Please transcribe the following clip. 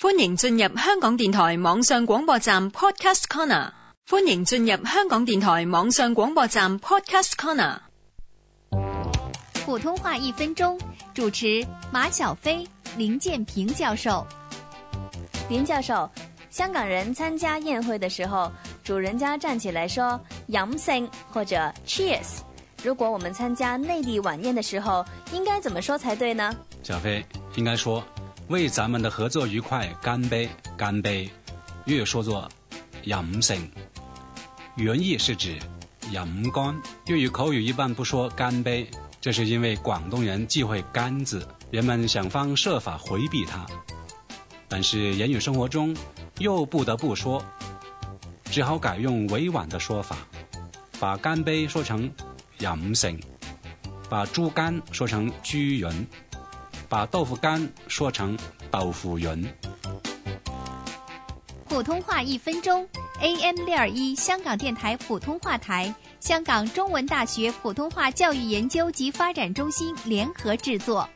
欢迎进入香港电台网上广播站 Podcast Corner。欢迎进入香港电台网上广播站 Podcast Corner。普通话一分钟，主持马小飞、林建平教授。林教授，香港人参加宴会的时候，主人家站起来说“饮胜”或者 “Cheers”。如果我们参加内地晚宴的时候，应该怎么说才对呢？小飞应该说。为咱们的合作愉快，干杯！干杯！粤语说作“饮胜”，原意是指“饮干”。粤语口语一般不说“干杯”，这是因为广东人忌讳“干”字，人们想方设法回避它。但是言语生活中又不得不说，只好改用委婉的说法，把“干杯”说成“饮胜”，把猪肝说成“猪膶”。把豆腐干说成豆腐云。普通话一分钟，AM 六二一香港电台普通话台，香港中文大学普通话教育研究及发展中心联合制作。